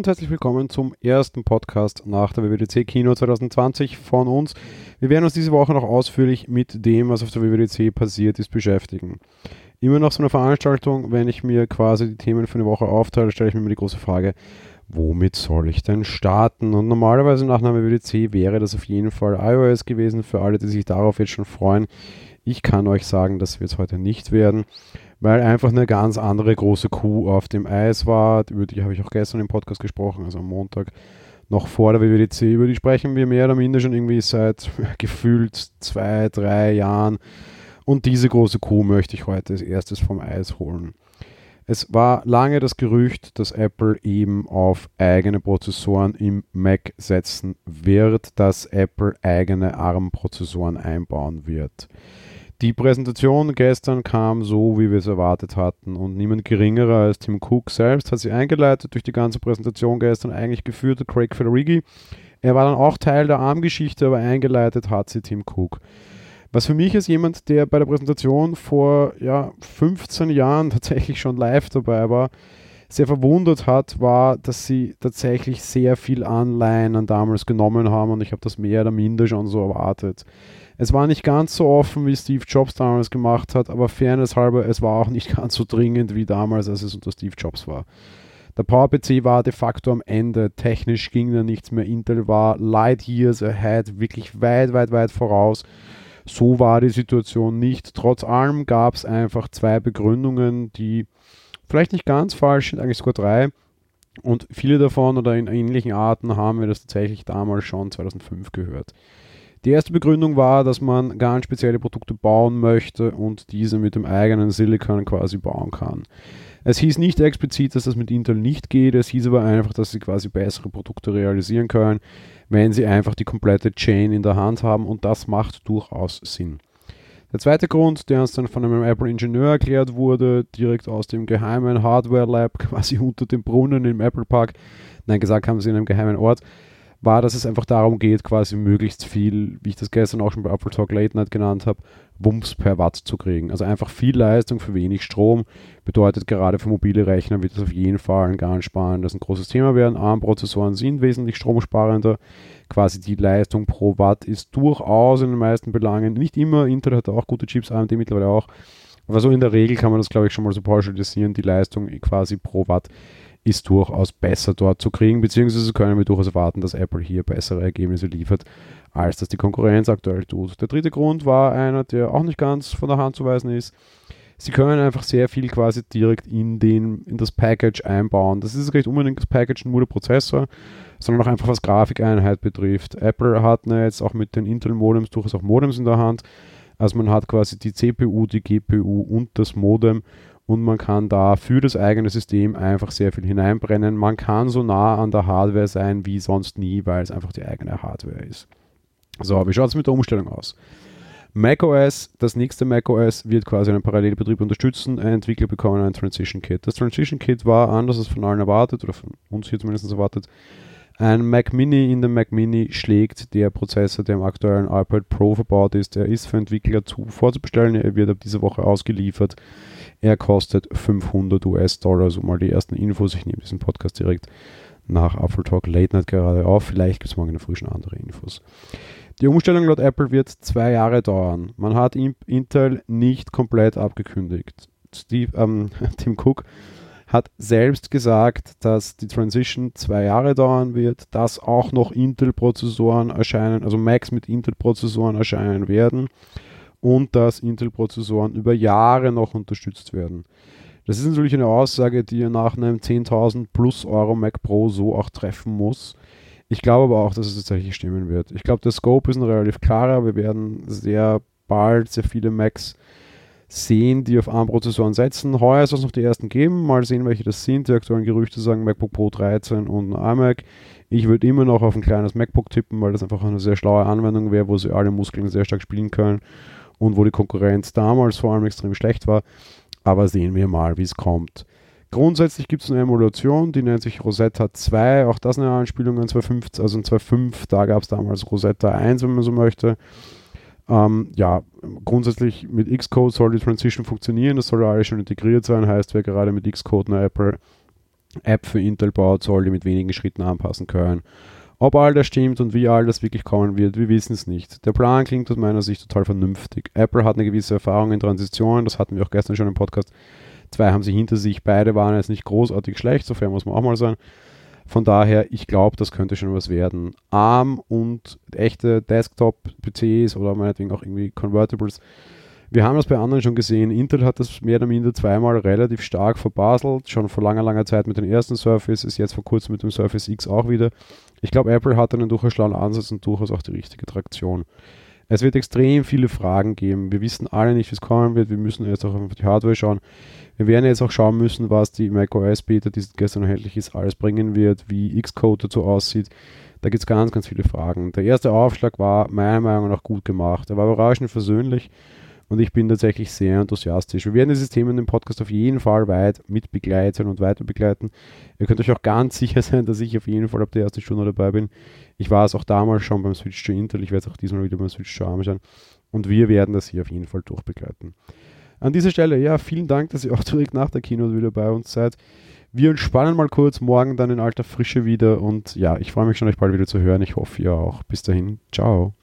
und herzlich willkommen zum ersten Podcast nach der WWDC Kino 2020 von uns. Wir werden uns diese Woche noch ausführlich mit dem, was auf der WWDC passiert ist, beschäftigen. Immer nach so einer Veranstaltung, wenn ich mir quasi die Themen für eine Woche aufteile, stelle ich mir immer die große Frage, womit soll ich denn starten? Und normalerweise nach einer WWDC wäre das auf jeden Fall iOS gewesen, für alle, die sich darauf jetzt schon freuen. Ich kann euch sagen, das wird es heute nicht werden weil einfach eine ganz andere große Kuh auf dem Eis war. Über die habe ich auch gestern im Podcast gesprochen, also am Montag noch vor der WWDC. Über die sprechen wir mehr oder minder schon irgendwie seit gefühlt zwei, drei Jahren. Und diese große Kuh möchte ich heute als erstes vom Eis holen. Es war lange das Gerücht, dass Apple eben auf eigene Prozessoren im Mac setzen wird, dass Apple eigene ARM-Prozessoren einbauen wird. Die Präsentation gestern kam so, wie wir es erwartet hatten und niemand geringerer als Tim Cook selbst hat sie eingeleitet durch die ganze Präsentation gestern eigentlich geführt, Craig Federighi. Er war dann auch Teil der Armgeschichte, aber eingeleitet hat sie Tim Cook. Was für mich als jemand, der bei der Präsentation vor ja, 15 Jahren tatsächlich schon live dabei war, sehr verwundert hat, war, dass sie tatsächlich sehr viel Anleihen an damals genommen haben und ich habe das mehr oder minder schon so erwartet. Es war nicht ganz so offen, wie Steve Jobs damals gemacht hat, aber fairness halber, es war auch nicht ganz so dringend wie damals, als es unter Steve Jobs war. Der PowerPC war de facto am Ende. Technisch ging da nichts mehr. Intel war light years ahead, wirklich weit, weit, weit voraus. So war die Situation nicht. Trotz allem gab es einfach zwei Begründungen, die vielleicht nicht ganz falsch sind, eigentlich sogar drei. Und viele davon oder in ähnlichen Arten haben wir das tatsächlich damals schon 2005 gehört. Die erste Begründung war, dass man ganz spezielle Produkte bauen möchte und diese mit dem eigenen Silicon quasi bauen kann. Es hieß nicht explizit, dass das mit Intel nicht geht, es hieß aber einfach, dass sie quasi bessere Produkte realisieren können, wenn sie einfach die komplette Chain in der Hand haben und das macht durchaus Sinn. Der zweite Grund, der uns dann von einem Apple-Ingenieur erklärt wurde, direkt aus dem geheimen Hardware-Lab, quasi unter dem Brunnen im Apple Park, nein, gesagt haben sie in einem geheimen Ort, war, dass es einfach darum geht, quasi möglichst viel, wie ich das gestern auch schon bei Apple Talk Late Night genannt habe, Wumms per Watt zu kriegen. Also einfach viel Leistung für wenig Strom bedeutet gerade für mobile Rechner wird das auf jeden Fall ein ganz spannendes, ein großes Thema werden. ARM-Prozessoren sind wesentlich stromsparender. Quasi die Leistung pro Watt ist durchaus in den meisten Belangen, nicht immer, Intel hat auch gute Chips, AMD mittlerweile auch, aber so in der Regel kann man das glaube ich schon mal so pauschalisieren, die Leistung quasi pro Watt ist durchaus besser dort zu kriegen, beziehungsweise können wir durchaus erwarten, dass Apple hier bessere Ergebnisse liefert, als das die Konkurrenz aktuell tut. Der dritte Grund war einer, der auch nicht ganz von der Hand zu weisen ist. Sie können einfach sehr viel quasi direkt in, den, in das Package einbauen. Das ist nicht unbedingt das Package nur der Prozessor, sondern auch einfach was Grafikeinheit betrifft. Apple hat ne, jetzt auch mit den Intel-Modems durchaus auch Modems in der Hand. Also man hat quasi die CPU, die GPU und das Modem und man kann da für das eigene System einfach sehr viel hineinbrennen. Man kann so nah an der Hardware sein wie sonst nie, weil es einfach die eigene Hardware ist. So, wie schaut es mit der Umstellung aus? macOS, das nächste macOS wird quasi einen Parallelbetrieb unterstützen. Entwickler bekommen ein Transition Kit. Das Transition Kit war anders als von allen erwartet, oder von uns hier zumindest erwartet. Ein Mac Mini in dem Mac Mini schlägt der Prozessor, der im aktuellen iPad Pro verbaut ist. Er ist für Entwickler zu vorzubestellen. Er wird ab dieser Woche ausgeliefert. Er kostet 500 US-Dollar, so mal die ersten Infos. Ich nehme diesen Podcast direkt nach Apple Talk Late Night gerade auf. Vielleicht gibt es morgen Früh schon andere Infos. Die Umstellung laut Apple wird zwei Jahre dauern. Man hat Intel nicht komplett abgekündigt. Steve, ähm, Tim Cook hat selbst gesagt, dass die Transition zwei Jahre dauern wird, dass auch noch Intel-Prozessoren erscheinen, also Macs mit Intel-Prozessoren erscheinen werden und dass Intel-Prozessoren über Jahre noch unterstützt werden. Das ist natürlich eine Aussage, die ihr nach einem 10.000 plus Euro Mac Pro so auch treffen muss. Ich glaube aber auch, dass es tatsächlich stimmen wird. Ich glaube, der Scope ist ein relativ klarer. Wir werden sehr bald sehr viele Macs sehen, die auf ARM-Prozessoren setzen. Heuer soll es noch die ersten geben. Mal sehen, welche das sind. Die aktuellen Gerüchte sagen MacBook Pro 13 und ein iMac. Ich würde immer noch auf ein kleines MacBook tippen, weil das einfach eine sehr schlaue Anwendung wäre, wo sie alle Muskeln sehr stark spielen können und wo die Konkurrenz damals vor allem extrem schlecht war. Aber sehen wir mal, wie es kommt. Grundsätzlich gibt es eine Emulation, die nennt sich Rosetta 2. Auch das eine Anspielung an 2.5, also in 2.5, da gab es damals Rosetta 1, wenn man so möchte. Ähm, ja, grundsätzlich mit Xcode soll die Transition funktionieren, das soll alles schon integriert sein, heißt, wer gerade mit Xcode eine Apple App für Intel baut, soll die mit wenigen Schritten anpassen können. Ob all das stimmt und wie all das wirklich kommen wird, wir wissen es nicht. Der Plan klingt aus meiner Sicht total vernünftig. Apple hat eine gewisse Erfahrung in Transitionen, das hatten wir auch gestern schon im Podcast. Zwei haben sie hinter sich, beide waren jetzt nicht großartig schlecht, so fair muss man auch mal sein. Von daher, ich glaube, das könnte schon was werden. ARM und echte Desktop-PCs oder meinetwegen auch irgendwie Convertibles wir haben das bei anderen schon gesehen. Intel hat das mehr oder minder zweimal relativ stark verbaselt, schon vor langer, langer Zeit mit den ersten Surfaces, jetzt vor kurzem mit dem Surface X auch wieder. Ich glaube, Apple hat einen durchaus schlauen Ansatz und durchaus auch die richtige Traktion. Es wird extrem viele Fragen geben. Wir wissen alle nicht, wie es kommen wird. Wir müssen jetzt auch auf die Hardware schauen. Wir werden jetzt auch schauen müssen, was die macOS Beta, die gestern erhältlich ist, alles bringen wird, wie Xcode dazu aussieht. Da gibt es ganz, ganz viele Fragen. Der erste Aufschlag war meiner Meinung nach gut gemacht. Er war überraschend versöhnlich und ich bin tatsächlich sehr enthusiastisch. Wir werden dieses Thema in dem Podcast auf jeden Fall weit mitbegleiten und weiter begleiten. Ihr könnt euch auch ganz sicher sein, dass ich auf jeden Fall ab der ersten Stunde dabei bin. Ich war es auch damals schon beim Switch to Intel. Ich werde es auch diesmal wieder beim Switch to ARM sein. Und wir werden das hier auf jeden Fall durchbegleiten. An dieser Stelle, ja, vielen Dank, dass ihr auch direkt nach der Keynote wieder bei uns seid. Wir entspannen mal kurz, morgen dann in alter Frische wieder und ja, ich freue mich schon, euch bald wieder zu hören. Ich hoffe, ihr auch. Bis dahin, ciao.